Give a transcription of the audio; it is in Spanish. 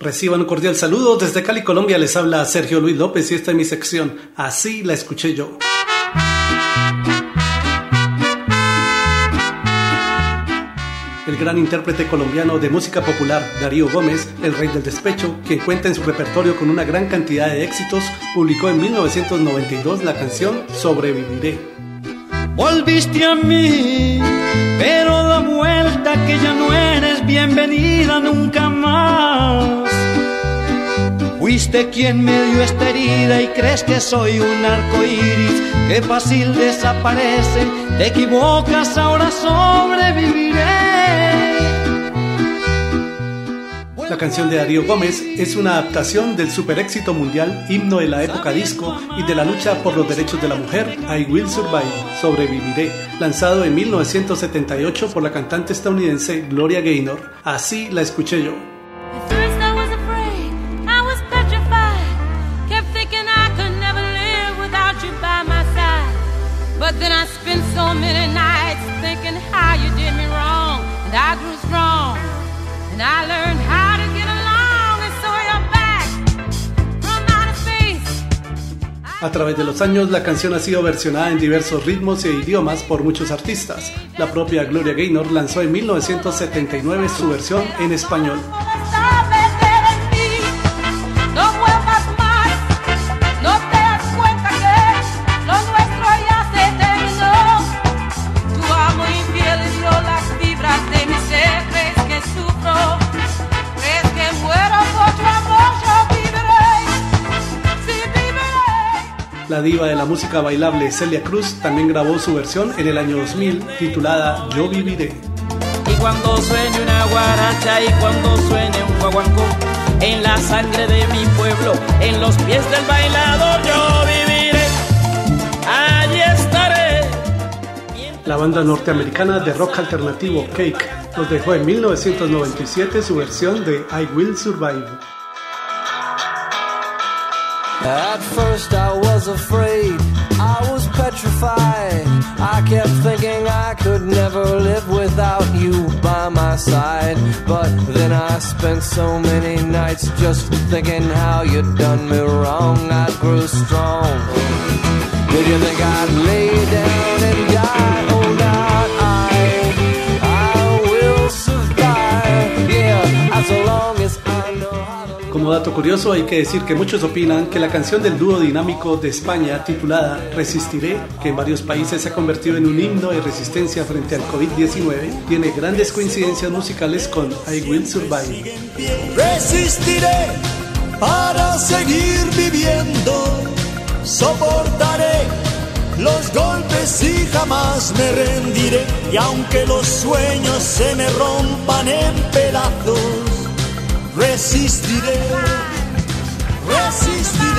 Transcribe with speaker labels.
Speaker 1: Reciban un cordial saludo. Desde Cali, Colombia, les habla Sergio Luis López y esta es mi sección. Así la escuché yo. El gran intérprete colombiano de música popular, Darío Gómez, el rey del despecho, quien cuenta en su repertorio con una gran cantidad de éxitos, publicó en 1992 la canción Sobreviviré.
Speaker 2: Volviste a mí, pero da vuelta que ya no eres bienvenida nunca más. Fuiste quien me dio herida y crees que soy un arco iris que fácil desaparece. Te equivocas, ahora sobreviviré.
Speaker 1: La canción de Darío Gómez es una adaptación del super éxito mundial, himno de la época disco y de la lucha por los derechos de la mujer, I Will Survive, Sobreviviré, lanzado en 1978 por la cantante estadounidense Gloria Gaynor. Así la escuché yo.
Speaker 3: Then I spent so many nights thinking how you did me wrong, and I grew strong, and I learned how to get along, and so back from.
Speaker 1: A través de los años, la canción ha sido versionada en diversos ritmos e idiomas por muchos artistas. La propia Gloria Gaynor lanzó en 1979 su versión en español. La diva de la música bailable Celia Cruz también grabó su versión en el año 2000 titulada Yo viviré.
Speaker 2: Y cuando sueñe una guaracha y cuando sueñe un guaguancó, en la sangre de mi pueblo, en los pies del bailador yo viviré. Allí estaré.
Speaker 1: La banda norteamericana de rock alternativo Cake nos dejó en 1997 su versión de I Will Survive.
Speaker 4: At first I was afraid, I was petrified. I kept thinking I could never live without you by my side. But then I spent so many nights just thinking how you'd done me wrong. I grew strong. Did you think I'd lay down
Speaker 1: Dato curioso hay que decir que muchos opinan que la canción del dúo dinámico de España titulada Resistiré, que en varios países se ha convertido en un himno de resistencia frente al COVID-19, tiene grandes coincidencias musicales con I Will Survive.
Speaker 5: Resistiré para seguir viviendo. Soportaré los golpes y jamás me rendiré. Y aunque los sueños se me rompan resistiré. Resistiré.